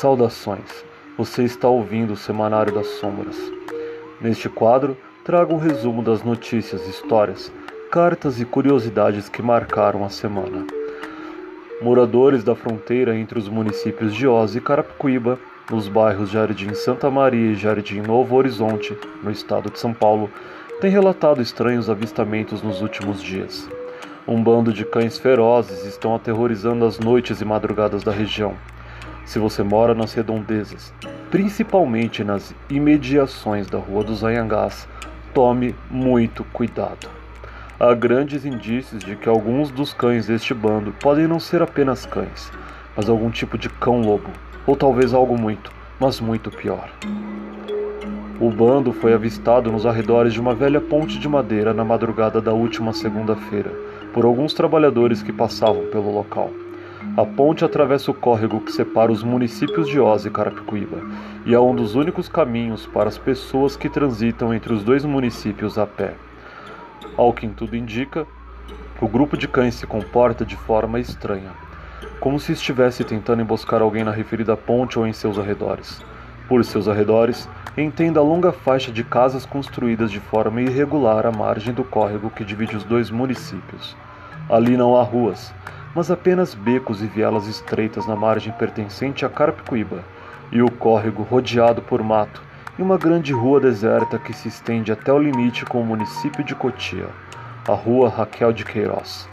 Saudações! Você está ouvindo o Semanário das Sombras. Neste quadro, trago um resumo das notícias, histórias, cartas e curiosidades que marcaram a semana. Moradores da fronteira entre os municípios de Oz e Carapicuíba, nos bairros Jardim Santa Maria e Jardim Novo Horizonte, no estado de São Paulo, têm relatado estranhos avistamentos nos últimos dias. Um bando de cães ferozes estão aterrorizando as noites e madrugadas da região. Se você mora nas redondezas, principalmente nas imediações da Rua dos Anhangás, tome muito cuidado. Há grandes indícios de que alguns dos cães deste bando podem não ser apenas cães, mas algum tipo de cão-lobo, ou talvez algo muito, mas muito pior. O bando foi avistado nos arredores de uma velha ponte de madeira na madrugada da última segunda-feira, por alguns trabalhadores que passavam pelo local. A ponte atravessa o córrego que separa os municípios de Oz e Carapicuíba e é um dos únicos caminhos para as pessoas que transitam entre os dois municípios a pé. Ao que tudo indica, o grupo de cães se comporta de forma estranha, como se estivesse tentando emboscar alguém na referida ponte ou em seus arredores. Por seus arredores, entenda a longa faixa de casas construídas de forma irregular à margem do córrego que divide os dois municípios. Ali não há ruas, mas apenas becos e vielas estreitas na margem pertencente a Carapicuíba, e o córrego rodeado por mato, e uma grande rua deserta que se estende até o limite com o município de Cotia, a Rua Raquel de Queiroz.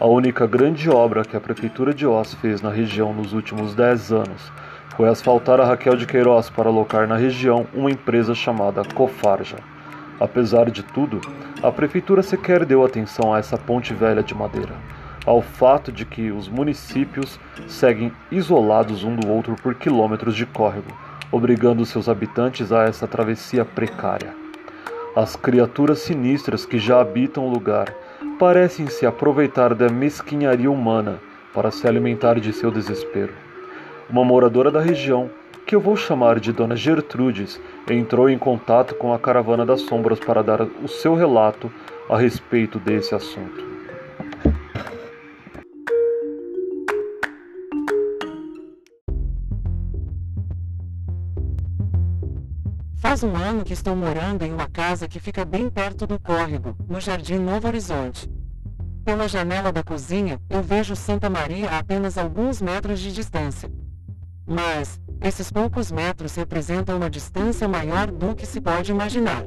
A única grande obra que a Prefeitura de Oz fez na região nos últimos 10 anos foi asfaltar a Raquel de Queiroz para alocar na região uma empresa chamada Cofarja. Apesar de tudo, a Prefeitura sequer deu atenção a essa ponte velha de madeira ao fato de que os municípios seguem isolados um do outro por quilômetros de córrego, obrigando seus habitantes a essa travessia precária. As criaturas sinistras que já habitam o lugar parecem se aproveitar da mesquinharia humana para se alimentar de seu desespero. Uma moradora da região, que eu vou chamar de Dona Gertrudes, entrou em contato com a Caravana das Sombras para dar o seu relato a respeito desse assunto. Faz um ano que estou morando em uma casa que fica bem perto do córrego, no Jardim Novo Horizonte. Pela janela da cozinha, eu vejo Santa Maria a apenas alguns metros de distância. Mas, esses poucos metros representam uma distância maior do que se pode imaginar.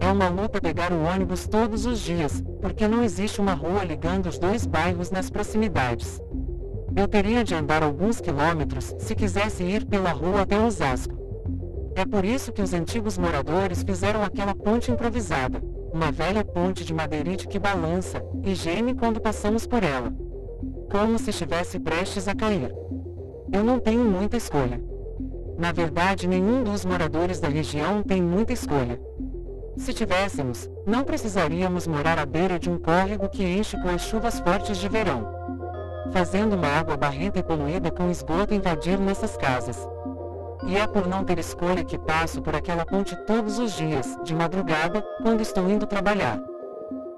É uma luta pegar o ônibus todos os dias, porque não existe uma rua ligando os dois bairros nas proximidades. Eu teria de andar alguns quilômetros se quisesse ir pela rua até Osasco. É por isso que os antigos moradores fizeram aquela ponte improvisada, uma velha ponte de madeirite que balança e geme quando passamos por ela. Como se estivesse prestes a cair. Eu não tenho muita escolha. Na verdade, nenhum dos moradores da região tem muita escolha. Se tivéssemos, não precisaríamos morar à beira de um córrego que enche com as chuvas fortes de verão, fazendo uma água barrenta e poluída com esgoto invadir nossas casas. E é por não ter escolha que passo por aquela ponte todos os dias, de madrugada, quando estou indo trabalhar.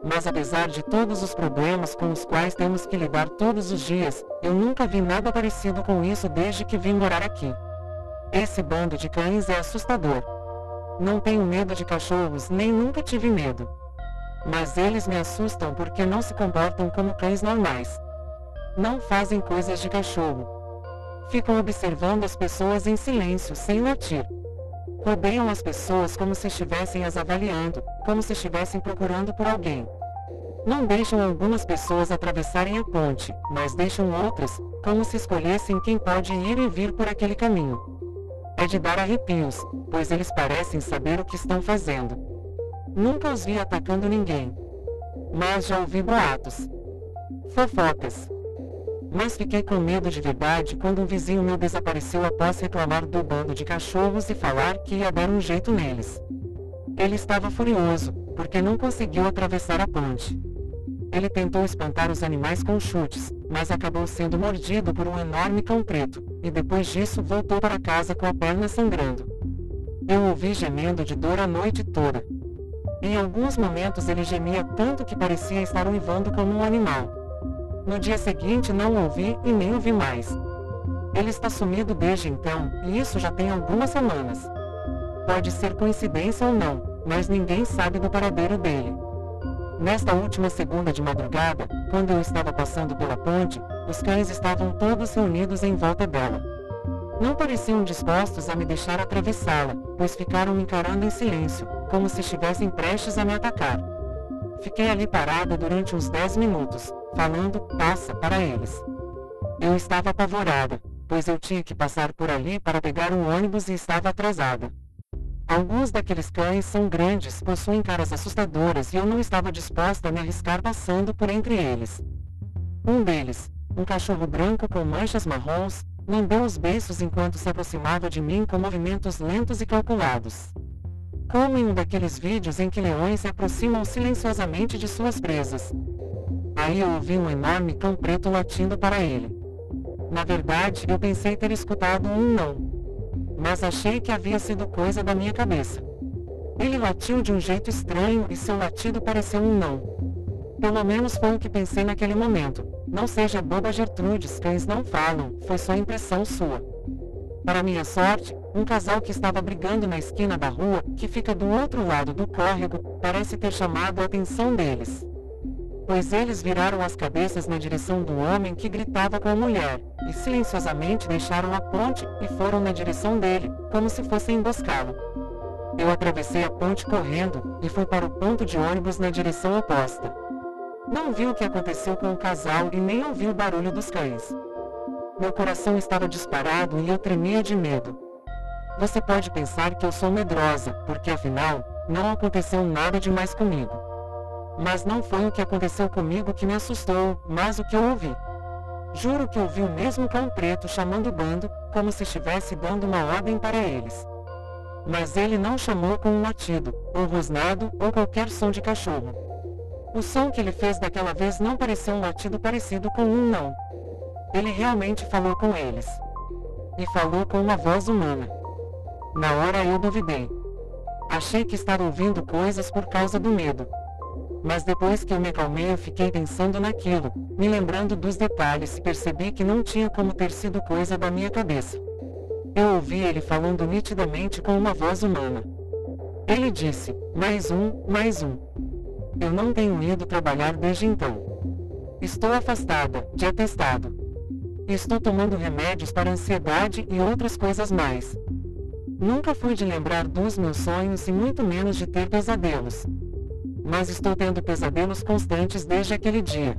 Mas apesar de todos os problemas com os quais temos que lidar todos os dias, eu nunca vi nada parecido com isso desde que vim morar aqui. Esse bando de cães é assustador. Não tenho medo de cachorros, nem nunca tive medo. Mas eles me assustam porque não se comportam como cães normais. Não fazem coisas de cachorro, Ficam observando as pessoas em silêncio, sem latir. Rodeiam as pessoas como se estivessem as avaliando, como se estivessem procurando por alguém. Não deixam algumas pessoas atravessarem a ponte, mas deixam outras, como se escolhessem quem pode ir e vir por aquele caminho. É de dar arrepios, pois eles parecem saber o que estão fazendo. Nunca os vi atacando ninguém. Mas já ouvi boatos. Fofocas mas fiquei com medo de verdade quando um vizinho meu desapareceu após reclamar do bando de cachorros e falar que ia dar um jeito neles. Ele estava furioso, porque não conseguiu atravessar a ponte. Ele tentou espantar os animais com chutes, mas acabou sendo mordido por um enorme cão preto, e depois disso voltou para casa com a perna sangrando. Eu ouvi gemendo de dor a noite toda. Em alguns momentos ele gemia tanto que parecia estar uivando como um animal. No dia seguinte não ouvi e nem ouvi mais. Ele está sumido desde então, e isso já tem algumas semanas. Pode ser coincidência ou não, mas ninguém sabe do paradeiro dele. Nesta última segunda de madrugada, quando eu estava passando pela ponte, os cães estavam todos reunidos em volta dela. Não pareciam dispostos a me deixar atravessá-la, pois ficaram me encarando em silêncio, como se estivessem prestes a me atacar. Fiquei ali parada durante uns 10 minutos, falando passa para eles. Eu estava apavorada, pois eu tinha que passar por ali para pegar um ônibus e estava atrasada. Alguns daqueles cães são grandes, possuem caras assustadoras e eu não estava disposta a me arriscar passando por entre eles. Um deles, um cachorro branco com manchas marrons, lambeu os beiços enquanto se aproximava de mim com movimentos lentos e calculados. Como em um daqueles vídeos em que leões se aproximam silenciosamente de suas presas. Aí eu ouvi um enorme cão preto latindo para ele. Na verdade, eu pensei ter escutado um não mas achei que havia sido coisa da minha cabeça. Ele latiu de um jeito estranho e seu latido pareceu um não. Pelo menos foi o que pensei naquele momento. Não seja boba Gertrudes, cães não falam, foi só impressão sua. Para minha sorte, um casal que estava brigando na esquina da rua, que fica do outro lado do córrego, parece ter chamado a atenção deles pois eles viraram as cabeças na direção do homem que gritava com a mulher, e silenciosamente deixaram a ponte e foram na direção dele, como se fossem emboscá-lo. Eu atravessei a ponte correndo e fui para o ponto de ônibus na direção oposta. Não vi o que aconteceu com o casal e nem ouvi o barulho dos cães. Meu coração estava disparado e eu tremia de medo. Você pode pensar que eu sou medrosa, porque afinal, não aconteceu nada demais comigo. Mas não foi o que aconteceu comigo que me assustou, mas o que eu ouvi. Juro que ouvi o mesmo cão preto chamando o bando, como se estivesse dando uma ordem para eles. Mas ele não chamou com um latido, ou rosnado, ou qualquer som de cachorro. O som que ele fez daquela vez não pareceu um latido parecido com um não. Ele realmente falou com eles. E falou com uma voz humana. Na hora eu duvidei. Achei que estava ouvindo coisas por causa do medo. Mas depois que eu me acalmei eu fiquei pensando naquilo, me lembrando dos detalhes e percebi que não tinha como ter sido coisa da minha cabeça. Eu ouvi ele falando nitidamente com uma voz humana. Ele disse, mais um, mais um. Eu não tenho ido trabalhar desde então. Estou afastada, de atestado. Estou tomando remédios para ansiedade e outras coisas mais. Nunca fui de lembrar dos meus sonhos e muito menos de ter pesadelos mas estou tendo pesadelos constantes desde aquele dia.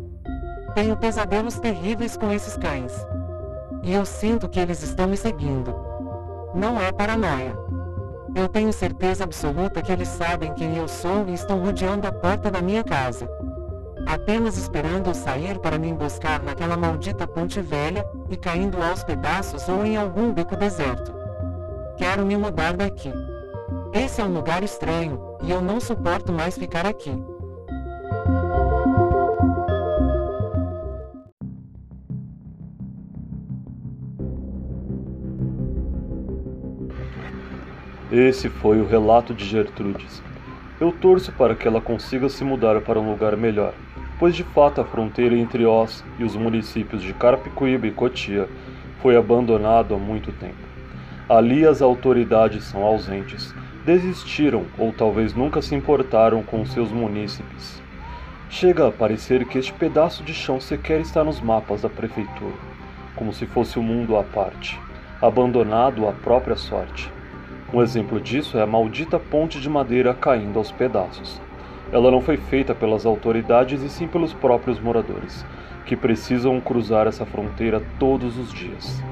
Tenho pesadelos terríveis com esses cães. E eu sinto que eles estão me seguindo. Não é paranoia. Eu tenho certeza absoluta que eles sabem quem eu sou e estão rodeando a porta da minha casa. Apenas esperando eu sair para me emboscar naquela maldita ponte velha e caindo aos pedaços ou em algum beco deserto. Quero me mudar daqui. Esse é um lugar estranho, e eu não suporto mais ficar aqui. Esse foi o relato de Gertrudes. Eu torço para que ela consiga se mudar para um lugar melhor, pois de fato a fronteira entre Oz e os municípios de Carapicuíba e Cotia foi abandonado há muito tempo. Ali as autoridades são ausentes desistiram ou talvez nunca se importaram com seus munícipes. Chega a parecer que este pedaço de chão sequer está nos mapas da prefeitura, como se fosse um mundo à parte, abandonado à própria sorte. Um exemplo disso é a maldita ponte de madeira caindo aos pedaços. Ela não foi feita pelas autoridades e sim pelos próprios moradores, que precisam cruzar essa fronteira todos os dias.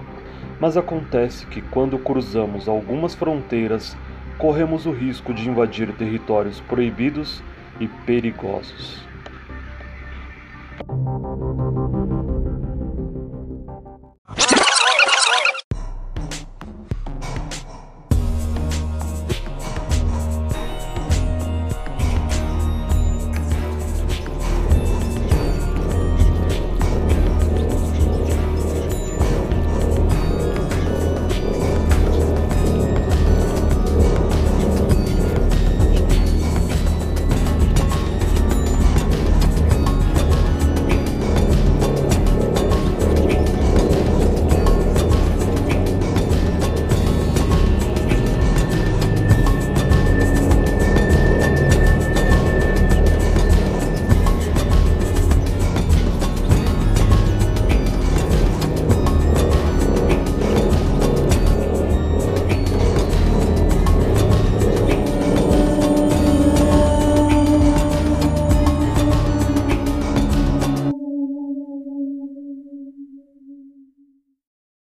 Mas acontece que quando cruzamos algumas fronteiras, corremos o risco de invadir territórios proibidos e perigosos.